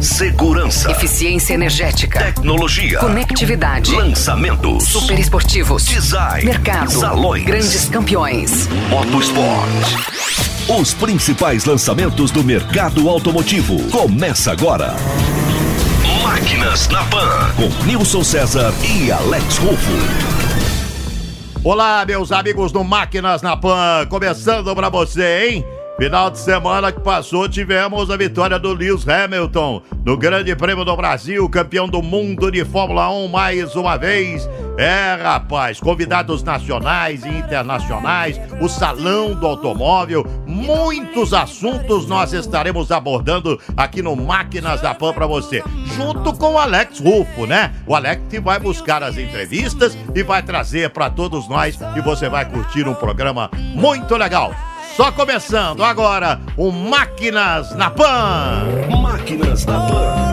Segurança. Eficiência energética. Tecnologia. Conectividade. Lançamentos. Super esportivos. Design. Mercado. Salões. Grandes campeões. Motosport. Os principais lançamentos do mercado automotivo. Começa agora. Máquinas na Pan. Com Nilson César e Alex Rufo. Olá, meus amigos do Máquinas na Pan, começando pra você, hein? Final de semana que passou, tivemos a vitória do Lewis Hamilton no Grande Prêmio do Brasil, campeão do mundo de Fórmula 1 mais uma vez. É, rapaz, convidados nacionais e internacionais, o Salão do Automóvel, muitos assuntos nós estaremos abordando aqui no Máquinas da Pan para você, junto com o Alex Rufo, né? O Alex vai buscar as entrevistas e vai trazer para todos nós e você vai curtir um programa muito legal. Só começando agora o Máquinas na Pan. Máquinas na Pan.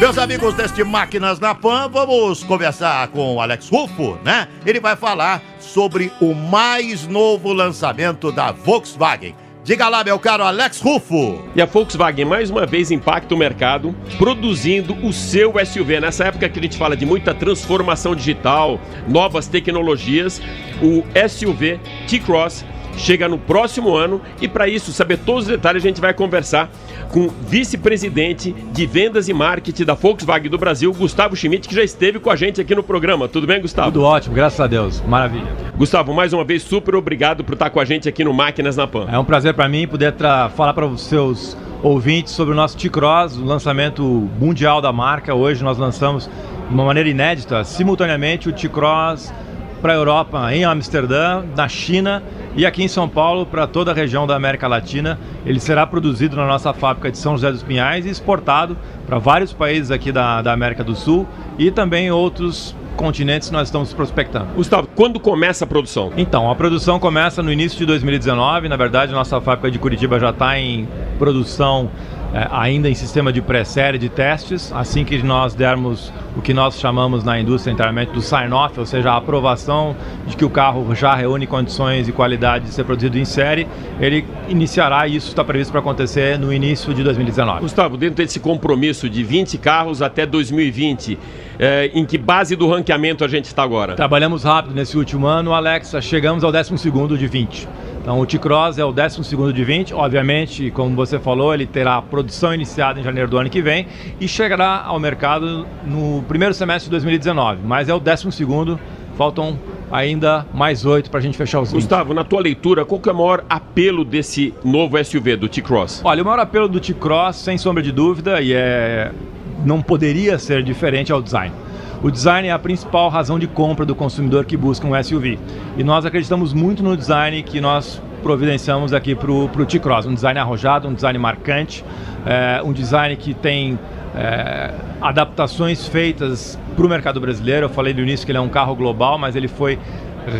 Meus amigos deste Máquinas na Pan, vamos conversar com o Alex Rufo, né? Ele vai falar sobre o mais novo lançamento da Volkswagen. Diga lá, meu caro Alex Rufo. E a Volkswagen mais uma vez impacta o mercado, produzindo o seu SUV. Nessa época que a gente fala de muita transformação digital, novas tecnologias, o SUV T-Cross chega no próximo ano e para isso saber todos os detalhes a gente vai conversar com o vice-presidente de vendas e marketing da Volkswagen do Brasil, Gustavo Schmidt, que já esteve com a gente aqui no programa. Tudo bem, Gustavo? Tudo ótimo, graças a Deus. Maravilha. Gustavo, mais uma vez super obrigado por estar com a gente aqui no Máquinas na Pan. É um prazer para mim poder falar para os seus ouvintes sobre o nosso T-Cross, o lançamento mundial da marca. Hoje nós lançamos de uma maneira inédita, simultaneamente o T-Cross para a Europa em Amsterdã, na China e aqui em São Paulo para toda a região da América Latina. Ele será produzido na nossa fábrica de São José dos Pinhais e exportado para vários países aqui da, da América do Sul e também outros continentes que nós estamos prospectando. Gustavo, quando começa a produção? Então, a produção começa no início de 2019. Na verdade, nossa fábrica de Curitiba já está em produção é, ainda em sistema de pré-série de testes. Assim que nós dermos o que nós chamamos na indústria internamente do sign-off, ou seja, a aprovação de que o carro já reúne condições e qualidade de ser produzido em série, ele iniciará e isso está previsto para acontecer no início de 2019. Gustavo, dentro desse compromisso de 20 carros até 2020, é, em que base do ranqueamento a gente está agora? Trabalhamos rápido nesse último ano, Alexa, chegamos ao 12 de 20. Então o T-Cross é o 12 de 20, obviamente, como você falou, ele terá produção iniciada em janeiro do ano que vem e chegará ao mercado no primeiro semestre de 2019, mas é o 12 faltam ainda mais oito para a gente fechar os 20. Gustavo, na tua leitura, qual que é o maior apelo desse novo SUV, do T-Cross? Olha, o maior apelo do T-Cross, sem sombra de dúvida, e é não poderia ser diferente, é o design. O design é a principal razão de compra do consumidor que busca um SUV. E nós acreditamos muito no design que nós providenciamos aqui para o T-Cross. Um design arrojado, um design marcante, é, um design que tem é, adaptações feitas para o mercado brasileiro. Eu falei no início que ele é um carro global, mas ele foi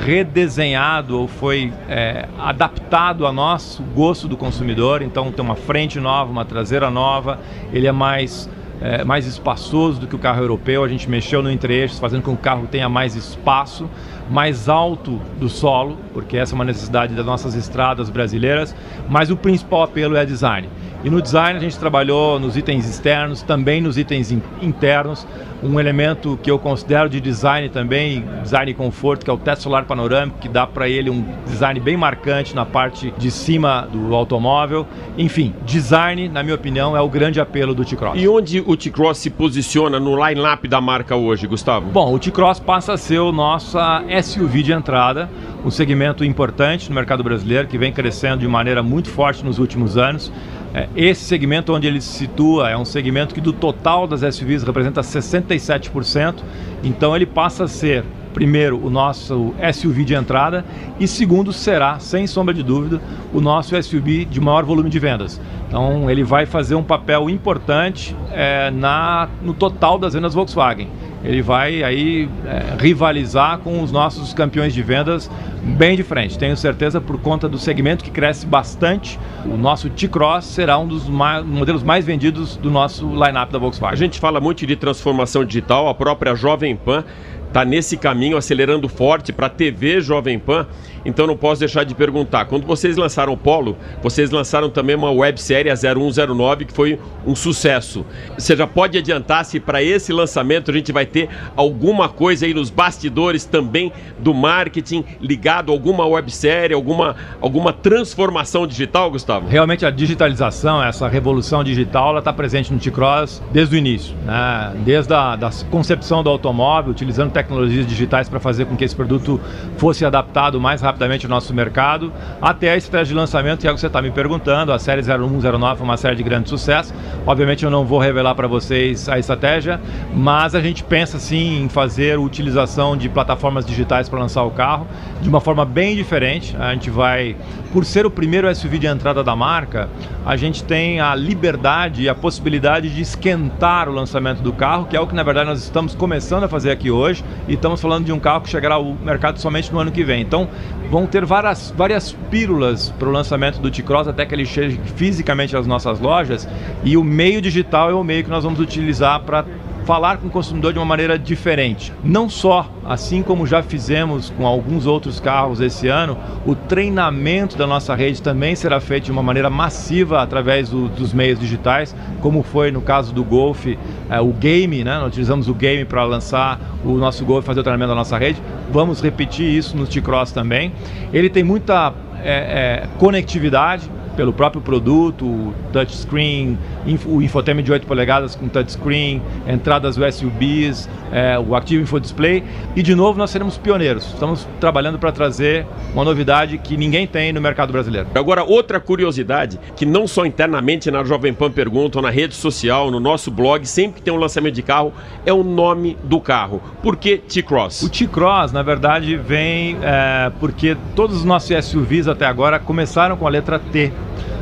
redesenhado ou foi é, adaptado ao nosso gosto do consumidor. Então tem uma frente nova, uma traseira nova, ele é mais é, mais espaçoso do que o carro europeu. A gente mexeu no entre-eixos, fazendo com que o carro tenha mais espaço, mais alto do solo, porque essa é uma necessidade das nossas estradas brasileiras. Mas o principal apelo é design. E no design a gente trabalhou nos itens externos, também nos itens internos. Um elemento que eu considero de design também, design e conforto, que é o teto solar panorâmico, que dá para ele um design bem marcante na parte de cima do automóvel. Enfim, design, na minha opinião, é o grande apelo do T-Cross. E onde o T-Cross se posiciona no line-up da marca hoje, Gustavo? Bom, o T-Cross passa a ser o nosso SUV de entrada, um segmento importante no mercado brasileiro que vem crescendo de maneira muito forte nos últimos anos. É, esse segmento onde ele se situa é um segmento que do total das SUVs representa 67%, então ele passa a ser primeiro, o nosso SUV de entrada e segundo, será, sem sombra de dúvida, o nosso SUV de maior volume de vendas. Então, ele vai fazer um papel importante é, na, no total das vendas Volkswagen. Ele vai aí é, rivalizar com os nossos campeões de vendas bem de frente. Tenho certeza por conta do segmento que cresce bastante. O nosso T-Cross será um dos mais, modelos mais vendidos do nosso lineup da Volkswagen. A gente fala muito de transformação digital, a própria Jovem Pan está nesse caminho, acelerando forte para a TV Jovem Pan. Então não posso deixar de perguntar. Quando vocês lançaram o Polo, vocês lançaram também uma websérie a 0109 que foi um sucesso. Você já pode adiantar se para esse lançamento a gente vai ter alguma coisa aí nos bastidores também do marketing ligado a alguma websérie, alguma, alguma transformação digital, Gustavo? Realmente a digitalização, essa revolução digital, ela está presente no T-Cross desde o início. Né? Desde a da concepção do automóvel, utilizando tecnologias digitais para fazer com que esse produto fosse adaptado mais rapidamente ao nosso mercado, até a estratégia de lançamento, que é o que você está me perguntando. A série 0109 foi uma série de grande sucesso. Obviamente eu não vou revelar para vocês a estratégia, mas a gente pensa sim em fazer utilização de plataformas digitais para lançar o carro de uma forma bem diferente. A gente vai, por ser o primeiro SUV de entrada da marca, a gente tem a liberdade e a possibilidade de esquentar o lançamento do carro, que é o que na verdade nós estamos começando a fazer aqui hoje, e estamos falando de um carro que chegará ao mercado somente no ano que vem. Então, vão ter várias, várias pílulas para o lançamento do T-Cross até que ele chegue fisicamente às nossas lojas, e o meio digital é o meio que nós vamos utilizar para falar com o consumidor de uma maneira diferente. Não só, assim como já fizemos com alguns outros carros esse ano, o treinamento da nossa rede também será feito de uma maneira massiva através do, dos meios digitais, como foi no caso do Golf, é, o Game, né? Nós utilizamos o Game para lançar o nosso Golf, fazer o treinamento da nossa rede. Vamos repetir isso no T-Cross também. Ele tem muita é, é, conectividade, pelo próprio produto, o touchscreen, o infotainment de 8 polegadas com touchscreen, entradas USBs, é, o Active Info Display. E de novo nós seremos pioneiros. Estamos trabalhando para trazer uma novidade que ninguém tem no mercado brasileiro. Agora, outra curiosidade, que não só internamente na Jovem Pan perguntam, na rede social, no nosso blog, sempre que tem um lançamento de carro, é o nome do carro. Por que T-Cross? O T-Cross, na verdade, vem é, porque todos os nossos SUVs até agora começaram com a letra T.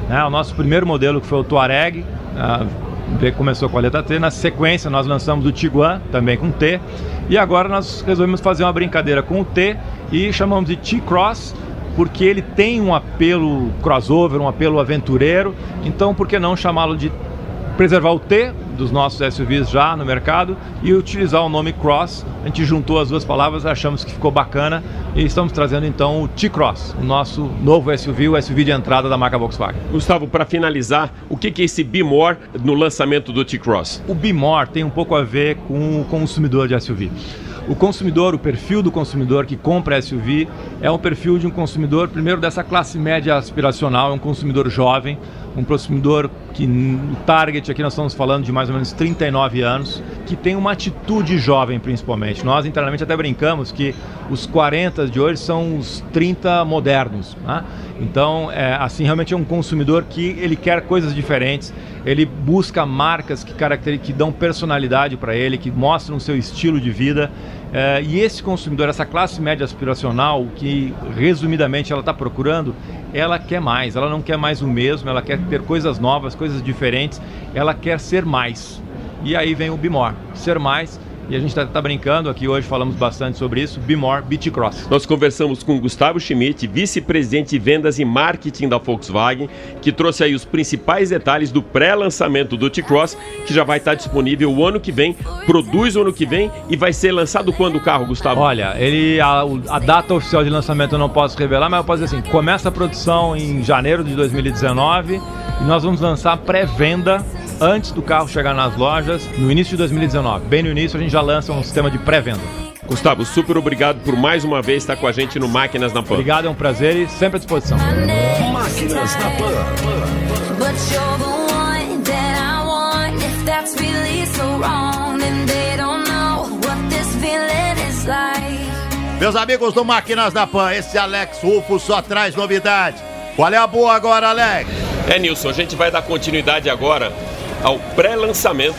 Né? O nosso primeiro modelo, que foi o Touareg, uh, começou com a letra T. Na sequência, nós lançamos o Tiguan, também com T. E agora nós resolvemos fazer uma brincadeira com o T e chamamos de T-Cross, porque ele tem um apelo crossover, um apelo aventureiro. Então, por que não chamá-lo de preservar o T dos nossos SUVs já no mercado e utilizar o nome Cross. A gente juntou as duas palavras, achamos que ficou bacana e estamos trazendo então o T-Cross, o nosso novo SUV, o SUV de entrada da marca Volkswagen. Gustavo, para finalizar, o que é esse Be More no lançamento do T-Cross? O Be More tem um pouco a ver com o consumidor de SUV. O consumidor, o perfil do consumidor que compra SUV é um perfil de um consumidor, primeiro, dessa classe média aspiracional, é um consumidor jovem, um consumidor que no target aqui nós estamos falando de mais ou menos 39 anos, que tem uma atitude jovem principalmente. Nós internamente até brincamos que os 40 de hoje são os 30 modernos. Né? Então, é, assim, realmente é um consumidor que ele quer coisas diferentes, ele busca marcas que, que dão personalidade para ele, que mostram o seu estilo de vida. É, e esse consumidor, essa classe média aspiracional, que resumidamente ela está procurando, ela quer mais, ela não quer mais o mesmo, ela quer ter coisas novas, coisas diferentes, ela quer ser mais. E aí vem o Bimor, ser mais e a gente está tá brincando aqui hoje, falamos bastante sobre isso, Be More, Beat Cross. Nós conversamos com Gustavo Schmidt, vice-presidente de vendas e marketing da Volkswagen, que trouxe aí os principais detalhes do pré-lançamento do T-Cross, que já vai estar disponível o ano que vem, produz o ano que vem e vai ser lançado quando o carro, Gustavo? Olha, ele a, a data oficial de lançamento eu não posso revelar, mas eu posso dizer assim, começa a produção em janeiro de 2019 e nós vamos lançar pré-venda antes do carro chegar nas lojas, no início de 2019. Bem no início, a gente já lança um sistema de pré-venda. Gustavo, super obrigado por mais uma vez estar com a gente no Máquinas na Pan. Obrigado, é um prazer e sempre à disposição. Máquinas na Pan. Meus amigos do Máquinas da Pan, esse Alex Rufo só traz novidade. Qual é a boa agora, Alex? É, Nilson, a gente vai dar continuidade agora ao pré-lançamento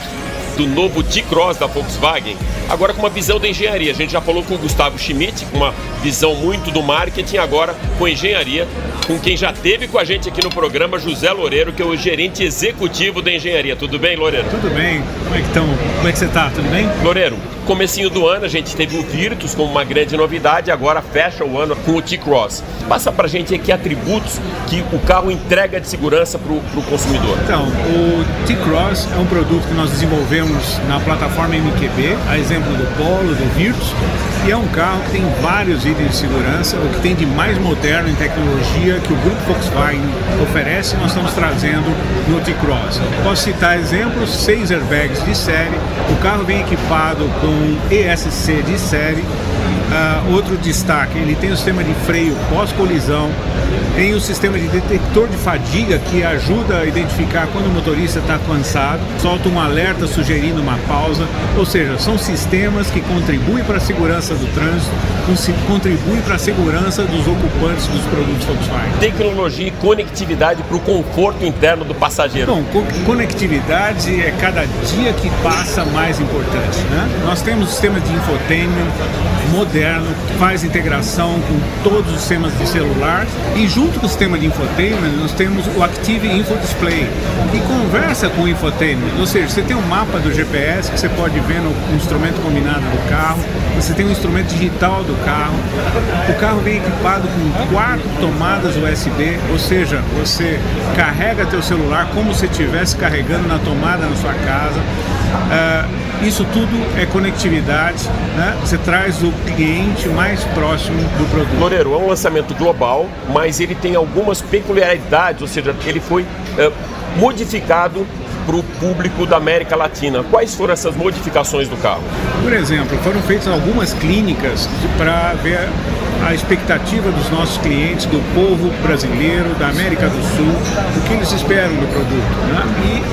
do novo T-Cross da Volkswagen, agora com uma visão da engenharia. A gente já falou com o Gustavo Schmidt, com uma visão muito do marketing, agora com engenharia, com quem já teve com a gente aqui no programa, José Loureiro, que é o gerente executivo da engenharia. Tudo bem, Loureiro? Tudo bem. Como é que estão? Como é que você está? Tudo bem? Loureiro, comecinho do ano a gente teve o Virtus como uma grande novidade, agora fecha o ano com o T-Cross. Passa pra gente aqui atributos que o carro entrega de segurança pro, pro consumidor. Então, o T-Cross é um produto que nós desenvolvemos na plataforma MQB, a exemplo do Polo, do Virtus, e é um carro que tem vários itens de segurança, o que tem de mais moderno em tecnologia que o grupo Volkswagen oferece, nós estamos trazendo no T-Cross. Posso citar exemplos, seis airbags de série, o carro vem equipado com ESC de série, Uh, outro destaque, ele tem o sistema de freio pós-colisão, tem o sistema de detector de fadiga que ajuda a identificar quando o motorista está cansado, solta um alerta sugerindo uma pausa, ou seja, são sistemas que contribuem para a segurança do trânsito, contribuem para a segurança dos ocupantes dos produtos Volkswagen. Tecnologia e conectividade para o conforto interno do passageiro. Bom, co conectividade é cada dia que passa mais importante. Né? Nós temos sistemas de infotainment moderno faz integração com todos os sistemas de celular e junto com o sistema de infotainment nós temos o Active Info Display que conversa com o infotainment, ou seja, você tem um mapa do GPS que você pode ver no instrumento combinado do carro, você tem um instrumento digital do carro, o carro vem equipado com quatro tomadas USB, ou seja, você carrega teu celular como se estivesse carregando na tomada na sua casa. Uh, isso tudo é conectividade, né? você traz o cliente mais próximo do produto. Loureiro, é um lançamento global, mas ele tem algumas peculiaridades, ou seja, ele foi é, modificado para o público da América Latina. Quais foram essas modificações do carro? Por exemplo, foram feitas algumas clínicas para ver a expectativa dos nossos clientes, do povo brasileiro, da América do Sul, o que eles esperam do produto. Né?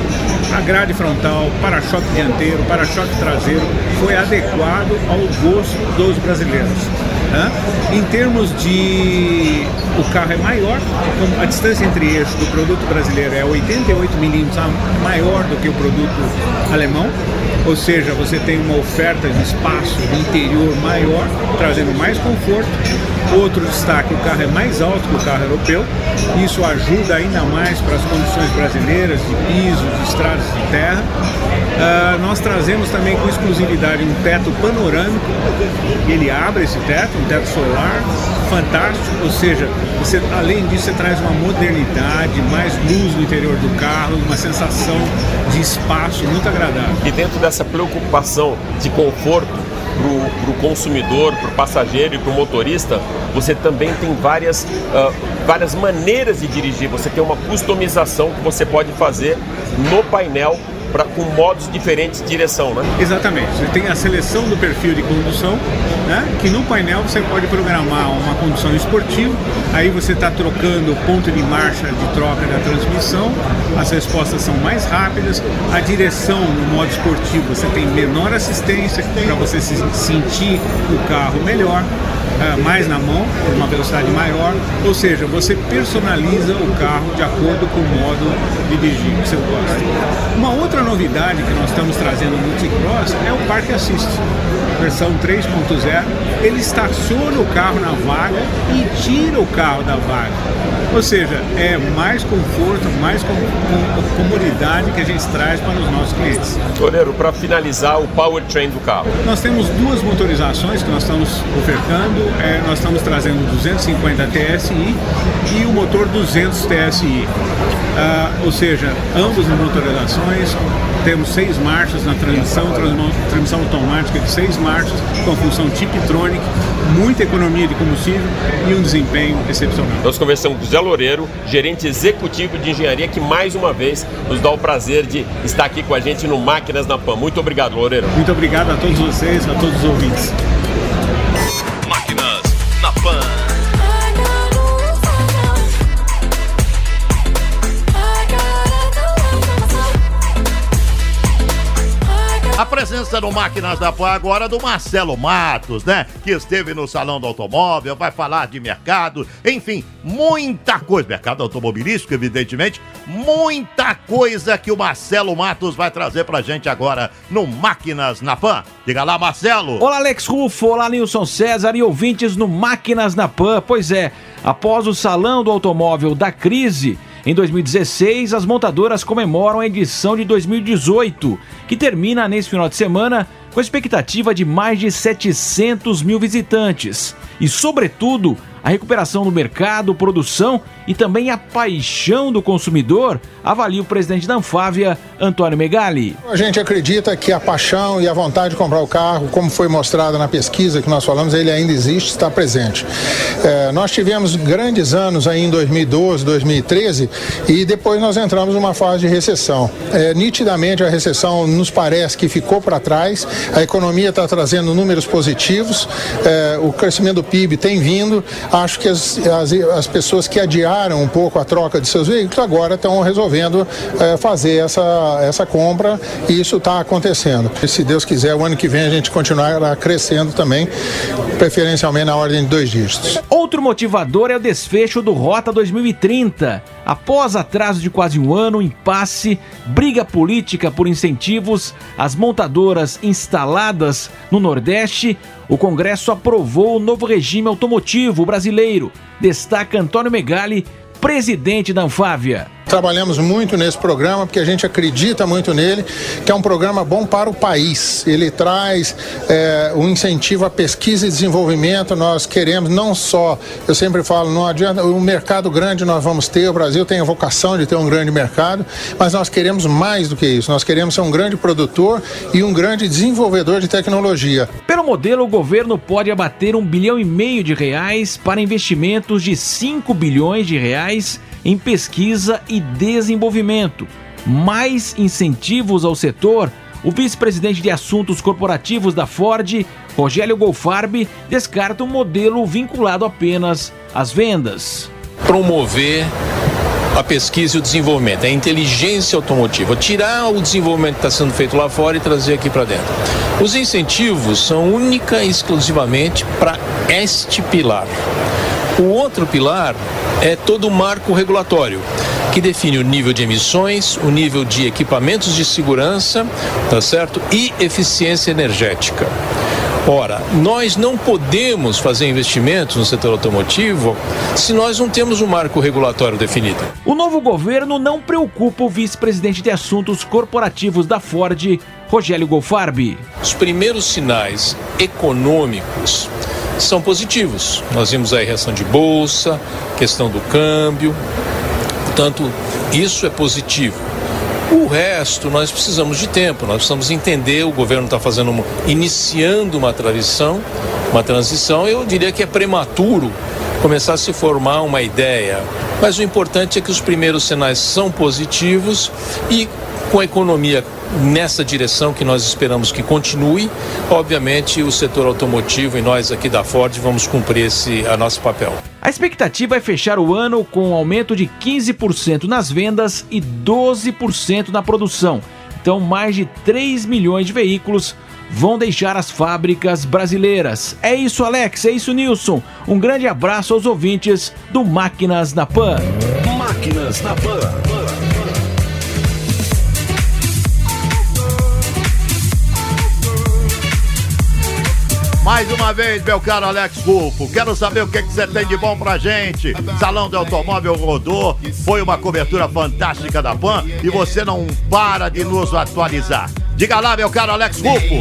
E a grade frontal, para-choque dianteiro, para-choque traseiro foi adequado ao gosto dos brasileiros. Né? Em termos de. O carro é maior, então a distância entre eixos do produto brasileiro é 88 milímetros maior do que o produto alemão, ou seja, você tem uma oferta de espaço de interior maior, trazendo mais conforto. Outro destaque, o carro é mais alto que o carro europeu, isso ajuda ainda mais para as condições brasileiras de piso, de estradas de terra. Uh, nós trazemos também com exclusividade um teto panorâmico, ele abre esse teto, um teto solar, fantástico, ou seja, você, além disso você traz uma modernidade, mais luz no interior do carro, uma sensação de espaço muito agradável. E dentro dessa preocupação de conforto para o consumidor, para o passageiro e para o motorista, você também tem várias, uh, várias maneiras de dirigir. Você tem uma customização que você pode fazer no painel pra, com modos diferentes de direção, né? Exatamente. Você tem a seleção do perfil de condução, né? que no painel você pode programar uma condução esportiva, aí você está trocando o ponto de marcha de troca da transmissão, as respostas são mais rápidas, a direção no modo esportivo você tem menor assistência para você se sentir o carro melhor. Uh, mais na mão, por uma velocidade maior, ou seja, você personaliza o carro de acordo com o modo de dirigir que você gosta. Uma outra novidade que nós estamos trazendo no T-Cross é o Parque Assist, versão 3.0. Ele estaciona o carro na vaga e tira o carro da vaga. Ou seja, é mais conforto, mais com, com, comodidade que a gente traz para os nossos clientes. Toleiro, para finalizar o powertrain do carro. Nós temos duas motorizações que nós estamos ofertando. É, nós estamos trazendo 250 TSI e o motor 200 TSI. Ah, ou seja, ambas as motorizações temos seis marchas na transmissão, transmissão automática de seis marchas com a função Tiptronic, muita economia de combustível e um desempenho excepcional. Nós conversamos com o Zé Loureiro, gerente executivo de engenharia, que mais uma vez nos dá o prazer de estar aqui com a gente no Máquinas na PAN. Muito obrigado, Loureiro. Muito obrigado a todos vocês, a todos os ouvintes. Presença no Máquinas da Pan agora do Marcelo Matos, né? Que esteve no Salão do Automóvel, vai falar de mercado, enfim, muita coisa. Mercado automobilístico, evidentemente, muita coisa que o Marcelo Matos vai trazer pra gente agora no Máquinas na Pan. Diga lá, Marcelo. Olá, Alex Rufo, olá, Nilson César e ouvintes no Máquinas na Pan. Pois é, após o Salão do Automóvel da Crise, em 2016, as montadoras comemoram a edição de 2018, que termina nesse final de semana com expectativa de mais de 700 mil visitantes. E, sobretudo, a recuperação do mercado, produção e também a paixão do consumidor, avalia o presidente da Anfávia, Antônio Megali. A gente acredita que a paixão e a vontade de comprar o carro, como foi mostrado na pesquisa que nós falamos, ele ainda existe, está presente. É, nós tivemos grandes anos aí em 2012, 2013 e depois nós entramos numa fase de recessão. É, nitidamente a recessão nos parece que ficou para trás, a economia está trazendo números positivos, é, o crescimento do PIB tem vindo, acho que as, as, as, pessoas que adiaram um pouco a troca de seus veículos agora estão resolvendo é, fazer essa, essa compra e isso está acontecendo. E se Deus quiser, o ano que vem a gente continuará crescendo também, preferencialmente na ordem de dois dígitos. Outro motivador é o desfecho do Rota 2030. Após atraso de quase um ano, impasse, briga política por incentivos, as montadoras instaladas no Nordeste, o Congresso aprovou o novo regime automotivo brasileiro. Destaca Antônio Megali, presidente da Anfávia. Trabalhamos muito nesse programa porque a gente acredita muito nele, que é um programa bom para o país. Ele traz é, um incentivo à pesquisa e desenvolvimento. Nós queremos não só, eu sempre falo, não adianta, um mercado grande nós vamos ter, o Brasil tem a vocação de ter um grande mercado, mas nós queremos mais do que isso. Nós queremos ser um grande produtor e um grande desenvolvedor de tecnologia. Pelo modelo, o governo pode abater um bilhão e meio de reais para investimentos de 5 bilhões de reais em pesquisa e desenvolvimento, mais incentivos ao setor. O vice-presidente de assuntos corporativos da Ford, Rogério Golfarb, descarta um modelo vinculado apenas às vendas. Promover a pesquisa e o desenvolvimento, a inteligência automotiva, tirar o desenvolvimento que está sendo feito lá fora e trazer aqui para dentro. Os incentivos são única e exclusivamente para este pilar. O outro pilar é todo o marco regulatório que define o nível de emissões, o nível de equipamentos de segurança, tá certo? E eficiência energética. Ora, nós não podemos fazer investimentos no setor automotivo se nós não temos um marco regulatório definido. O novo governo não preocupa o vice-presidente de assuntos corporativos da Ford, Rogério Golfarbi. Os primeiros sinais econômicos são positivos. Nós vimos aí reação de bolsa, questão do câmbio, portanto, isso é positivo. O resto nós precisamos de tempo, nós precisamos entender. O governo está fazendo, uma, iniciando uma transição, uma transição. Eu diria que é prematuro começar a se formar uma ideia, mas o importante é que os primeiros sinais são positivos e com a economia nessa direção que nós esperamos que continue. Obviamente, o setor automotivo e nós aqui da Ford vamos cumprir esse a nosso papel. A expectativa é fechar o ano com um aumento de 15% nas vendas e 12% na produção. Então, mais de 3 milhões de veículos vão deixar as fábricas brasileiras. É isso, Alex, é isso, Nilson. Um grande abraço aos ouvintes do Máquinas na Pan. Máquinas na Pan. Uma vez, meu caro Alex Rufo, quero saber o que, que você tem de bom pra gente. Salão de Automóvel rodou, foi uma cobertura fantástica da PAN e você não para de nos atualizar. Diga lá, meu caro Alex Rufo.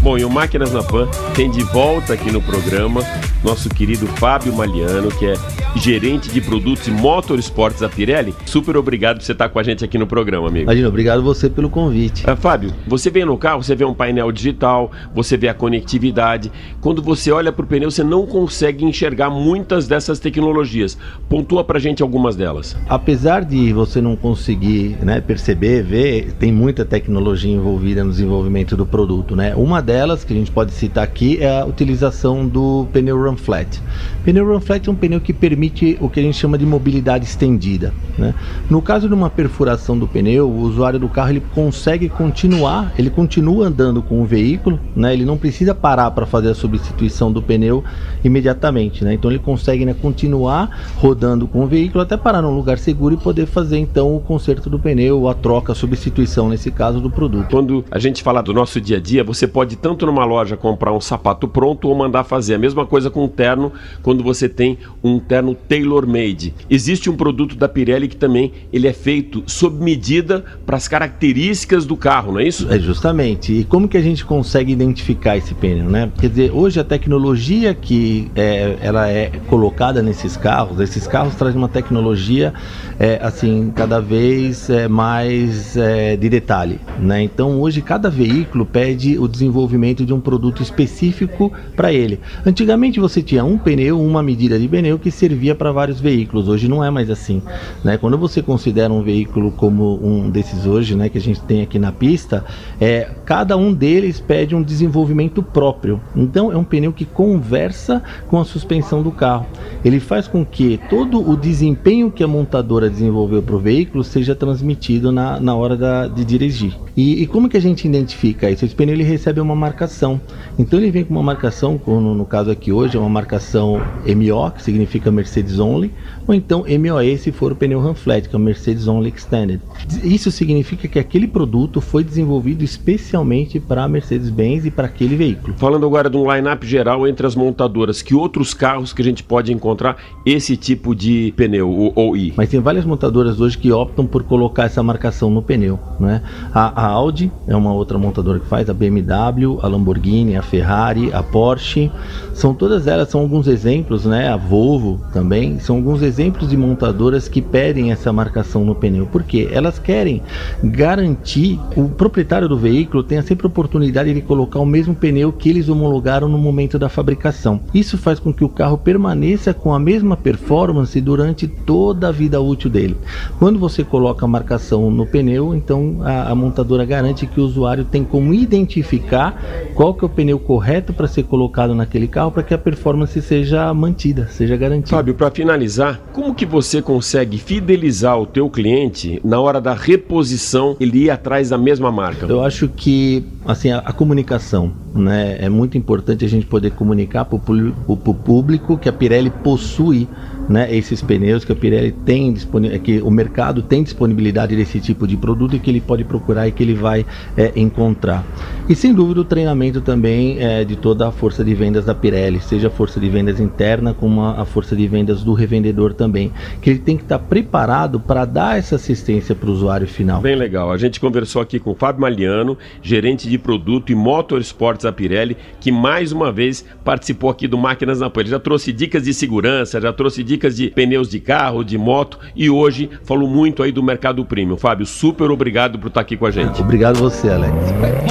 Bom, e o Máquinas na Pan tem de volta aqui no programa nosso querido Fábio Maliano, que é gerente de produtos e motorsports da Pirelli. Super obrigado por você estar com a gente aqui no programa, amigo. Imagina, obrigado você pelo convite. Ah, Fábio, você vem no carro, você vê um painel digital, você vê a conectividade. Quando você olha para o pneu, você não consegue enxergar muitas dessas tecnologias. Pontua para gente algumas delas. Apesar de você não conseguir né, perceber, ver, tem muita tecnologia envolvida no desenvolvimento do produto. Né? Uma delas delas, que a gente pode citar aqui, é a utilização do pneu Run Flat. Pneu Run Flat é um pneu que permite o que a gente chama de mobilidade estendida. Né? No caso de uma perfuração do pneu, o usuário do carro ele consegue continuar, ele continua andando com o veículo, né? ele não precisa parar para fazer a substituição do pneu imediatamente. Né? Então ele consegue né, continuar rodando com o veículo até parar num lugar seguro e poder fazer então o conserto do pneu, a troca, a substituição nesse caso do produto. Quando a gente fala do nosso dia a dia, você pode tanto numa loja comprar um sapato pronto ou mandar fazer. A mesma coisa com um terno, quando você tem um terno tailor-made. Existe um produto da Pirelli que também ele é feito sob medida para as características do carro, não é isso? É justamente. E como que a gente consegue identificar esse pneu, né? Quer dizer, hoje a tecnologia que é, ela é colocada nesses carros, esses carros trazem uma tecnologia é, assim cada vez é, mais é, de detalhe, né? Então hoje cada veículo pede o desenvolvimento de um produto específico para ele. Antigamente você tinha um pneu, uma medida de pneu que servia para vários veículos. Hoje não é mais assim, né? Quando você considera um veículo como um desses hoje, né, que a gente tem aqui na pista, é cada um deles pede um desenvolvimento próprio. Então é um pneu que conversa com a suspensão do carro. Ele faz com que todo o desempenho que a montadora desenvolveu para o veículo seja transmitido na, na hora da, de dirigir. E, e, como que a gente identifica isso? Esse pneu ele recebe uma marcação. Então ele vem com uma marcação, como no caso aqui hoje, é uma marcação MO, que significa Mercedes Only, ou então MOE se for o pneu Flat, que é o Mercedes Only Extended. Isso significa que aquele produto foi desenvolvido especialmente para a Mercedes-Benz e para aquele veículo. Falando agora de um line-up geral entre as montadoras, que outros carros que a gente pode encontrar esse tipo de pneu, o OI? Mas tem várias montadoras hoje que optam por colocar essa marcação no pneu, né? A, a Audi é uma outra montadora que faz, a BMW, a Lamborghini, a Ferrari, a Porsche, são todas elas são alguns exemplos, né? A Volvo também, são alguns exemplos de montadoras que pedem essa marcação no pneu, porque elas querem garantir o proprietário do veículo tenha sempre oportunidade de colocar o mesmo pneu que eles homologaram no momento da fabricação. Isso faz com que o carro permaneça com a mesma performance durante toda a vida útil dele. Quando você coloca a marcação no pneu, então a, a montadora garante que o usuário tem como identificar qual que é o pneu correto para ser colocado naquele carro para que a performance seja mantida, seja garantida. Fábio, para finalizar, como que você consegue fidelizar o teu cliente na hora da reposição ele ir atrás da mesma marca? Eu acho que assim a, a comunicação, né, é muito importante a gente poder comunicar para o público que a Pirelli possui né, esses pneus que a Pirelli tem que o mercado tem disponibilidade desse tipo de produto e que ele pode procurar e que ele vai é, encontrar. E sem dúvida o treinamento também é, de toda a força de vendas da Pirelli, seja a força de vendas interna como a, a força de vendas do revendedor também, que ele tem que estar preparado para dar essa assistência para o usuário final. Bem legal. A gente conversou aqui com o Fábio Maliano, gerente de produto e motorsports da Pirelli, que mais uma vez participou aqui do Máquinas na Pan. Ele já trouxe dicas de segurança, já trouxe dicas de pneus de carro, de moto e hoje falou muito aí do mercado premium. Fábio, super obrigado por estar aqui com a gente. Obrigado você, Alex.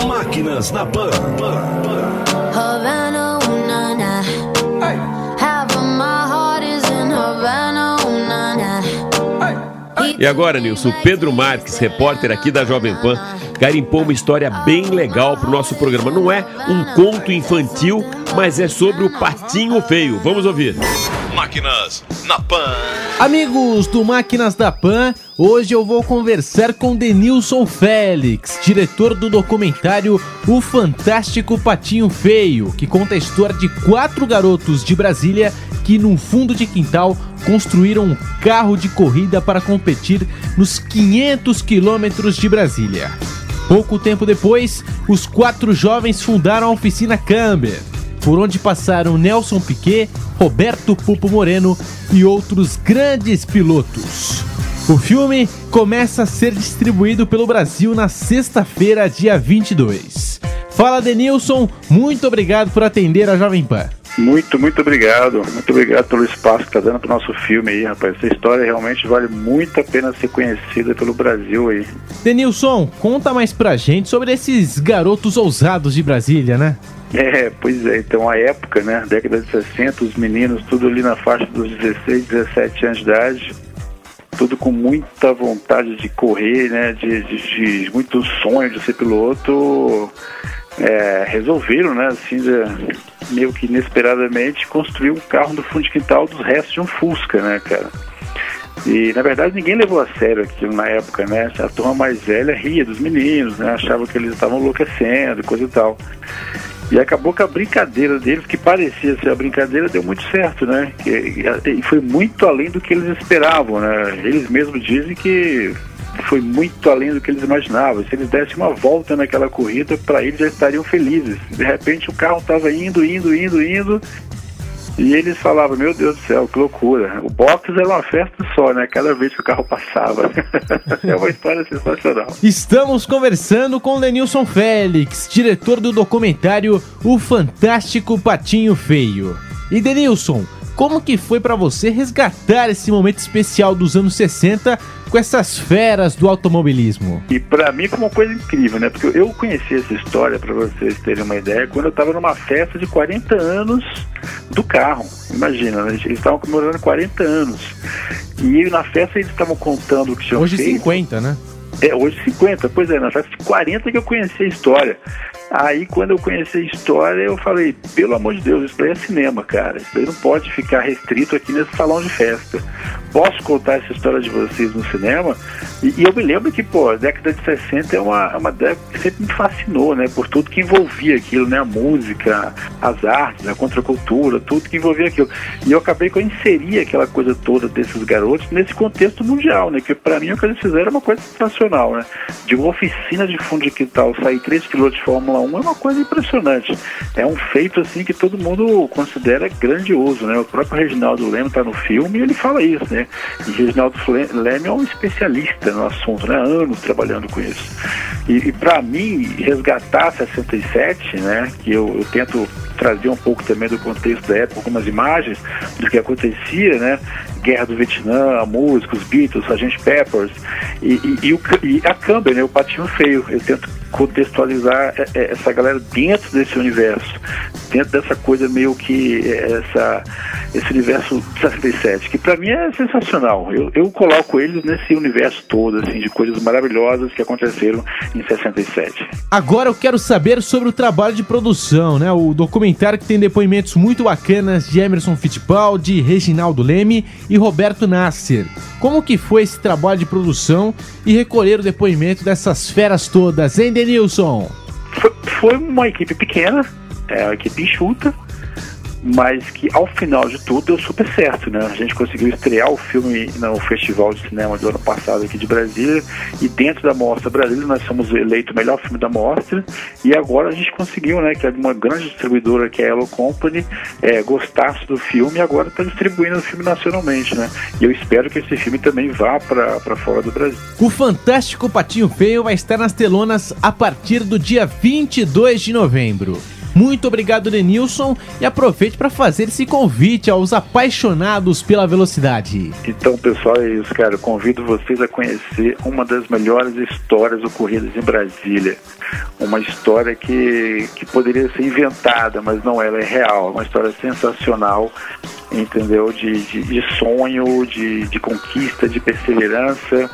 Máquinas na Pan. E agora, Nilson, Pedro Marques, repórter aqui da Jovem Pan, garimpou uma história bem legal pro nosso programa. Não é um conto infantil, mas é sobre o patinho feio. Vamos ouvir. Máquinas na Pan. Amigos do Máquinas da Pan, hoje eu vou conversar com Denilson Félix, diretor do documentário O Fantástico Patinho Feio, que conta a história de quatro garotos de Brasília que, num fundo de quintal, construíram um carro de corrida para competir nos 500 quilômetros de Brasília. Pouco tempo depois, os quatro jovens fundaram a oficina Camber por onde passaram Nelson Piquet, Roberto Pupo Moreno e outros grandes pilotos. O filme começa a ser distribuído pelo Brasil na sexta-feira, dia 22. Fala Denilson, muito obrigado por atender a Jovem Pan. Muito, muito obrigado. Muito obrigado pelo espaço que está dando para o nosso filme aí, rapaz. Essa história realmente vale muito a pena ser conhecida pelo Brasil aí. Denilson, conta mais pra gente sobre esses garotos ousados de Brasília, né? É, pois é, então a época, né, década de 60, os meninos tudo ali na faixa dos 16, 17 anos de idade, tudo com muita vontade de correr, né, de, de, de muito sonho de ser piloto, é, resolveram, né, assim, meio que inesperadamente, construir um carro no fundo de quintal dos restos de um Fusca, né, cara? E na verdade ninguém levou a sério aquilo na época, né? A turma mais velha ria dos meninos, né? Achava que eles estavam enlouquecendo coisa e tal. E acabou que a brincadeira deles, que parecia ser a brincadeira, deu muito certo, né? E foi muito além do que eles esperavam, né? Eles mesmos dizem que foi muito além do que eles imaginavam. Se eles dessem uma volta naquela corrida, para eles já estariam felizes. De repente o carro estava indo, indo, indo, indo. E eles falavam, meu Deus do céu, que loucura. O box era uma festa só, né? Cada vez que o carro passava. é uma história sensacional. Estamos conversando com Lenilson Félix, diretor do documentário O Fantástico Patinho Feio. E Denilson, como que foi pra você resgatar esse momento especial dos anos 60 com essas feras do automobilismo? E pra mim foi uma coisa incrível, né? Porque eu conheci essa história, pra vocês terem uma ideia, quando eu tava numa festa de 40 anos do carro. Imagina, né? eles estavam comemorando 40 anos. E na festa eles estavam contando o que tinham Hoje feito. 50, né? É, hoje 50, pois é, na festa de 40 que eu conheci a história. Aí quando eu conheci a história, eu falei, pelo amor de Deus, isso daí é cinema, cara. Isso daí não pode ficar restrito aqui nesse salão de festa. Posso contar essa história de vocês no cinema? E, e eu me lembro que, pô, a década de 60 é uma, uma década que sempre me fascinou, né? Por tudo que envolvia aquilo, né? A música, as artes, a contracultura, tudo que envolvia aquilo. E eu acabei que eu inseri aquela coisa toda desses garotos nesse contexto mundial, né? Que pra mim o que eles fizeram é uma coisa sensacional, né? De uma oficina de fundo de quintal sair três pilotos de Fórmula 1 é uma coisa impressionante. É um feito assim que todo mundo considera grandioso, né? O próprio Reginaldo Leme tá no filme e ele fala isso, né? E Reginaldo Leme é um especialista no assunto, né? Há anos trabalhando com isso. E, e para mim, resgatar 67, né? Que eu, eu tento trazer um pouco também do contexto da época, algumas imagens do que acontecia, né? Guerra do Vietnã, a música, os Beatles, gente Peppers e, e, e o, e a Camber, né? O Patinho Feio. Eu tento contextualizar é, é, essa galera dentro desse universo, dentro dessa coisa meio que é, essa, esse universo 67, que para mim é sensacional. Eu, eu coloco eles nesse universo todo, assim, de coisas maravilhosas que aconteceram em 67. Agora eu quero saber sobre o trabalho de produção, né? O documentário que tem depoimentos muito bacanas de Emerson Fittipaldi, Reginaldo Leme e Roberto Nasser. Como que foi esse trabalho de produção e recolher o depoimento dessas feras todas, hein, Denilson? Foi, foi uma equipe pequena, é uma equipe enxuta, mas que ao final de tudo deu super certo, né? A gente conseguiu estrear o filme no Festival de Cinema do ano passado aqui de Brasília e dentro da Mostra Brasília nós fomos eleito o melhor filme da Mostra e agora a gente conseguiu, né, que é uma grande distribuidora que é a Hello Company é, gostasse do filme e agora está distribuindo o filme nacionalmente, né? E eu espero que esse filme também vá para fora do Brasil. O Fantástico Patinho Feio vai estar nas telonas a partir do dia 22 de novembro. Muito obrigado, Denilson, e aproveite para fazer esse convite aos apaixonados pela velocidade. Então, pessoal, é isso, cara. Convido vocês a conhecer uma das melhores histórias ocorridas em Brasília. Uma história que, que poderia ser inventada, mas não, ela é real. Uma história sensacional, entendeu? De, de, de sonho, de, de conquista, de perseverança.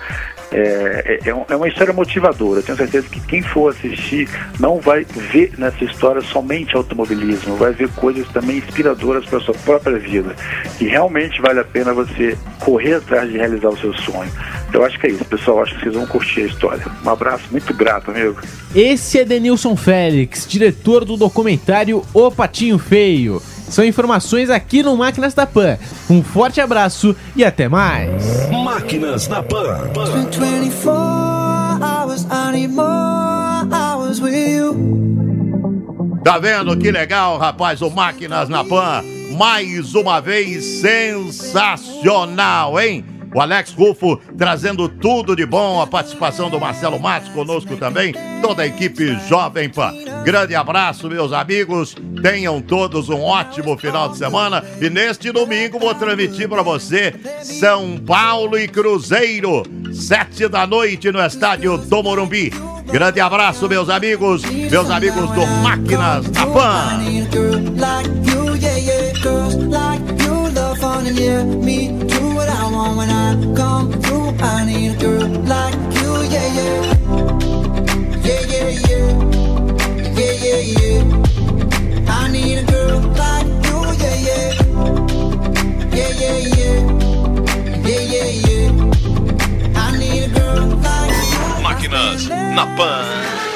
É, é, é é uma história motivadora. Tenho certeza que quem for assistir não vai ver nessa história somente automobilismo, vai ver coisas também inspiradoras para a sua própria vida. E realmente vale a pena você correr atrás de realizar o seu sonho. Então eu acho que é isso, pessoal. Acho que vocês vão curtir a história. Um abraço muito grato, amigo. Esse é Denilson Félix, diretor do documentário O Patinho Feio. São informações aqui no Máquinas da Pan. Um forte abraço e até mais. Máquinas na Pan. 24 hours, I need more hours with you. Tá vendo que legal, rapaz? O Máquinas na Pan, mais uma vez sensacional, hein? O Alex Rufo trazendo tudo de bom, a participação do Marcelo Matos conosco também, toda a equipe Jovem Pan. Grande abraço, meus amigos. Tenham todos um ótimo final de semana. E neste domingo vou transmitir para você São Paulo e Cruzeiro, sete da noite no estádio do Morumbi. Grande abraço, meus amigos, meus amigos do Máquinas na Pan. Love fun and yeah, me do what I want when I come through. I need a girl like you, yeah. Yeah, yeah, yeah. Yeah, yeah, yeah, yeah. I need a girl like you, yeah, yeah. Yeah, yeah, yeah. Yeah, yeah, yeah. I need a girl like you. Máquinas na Pan.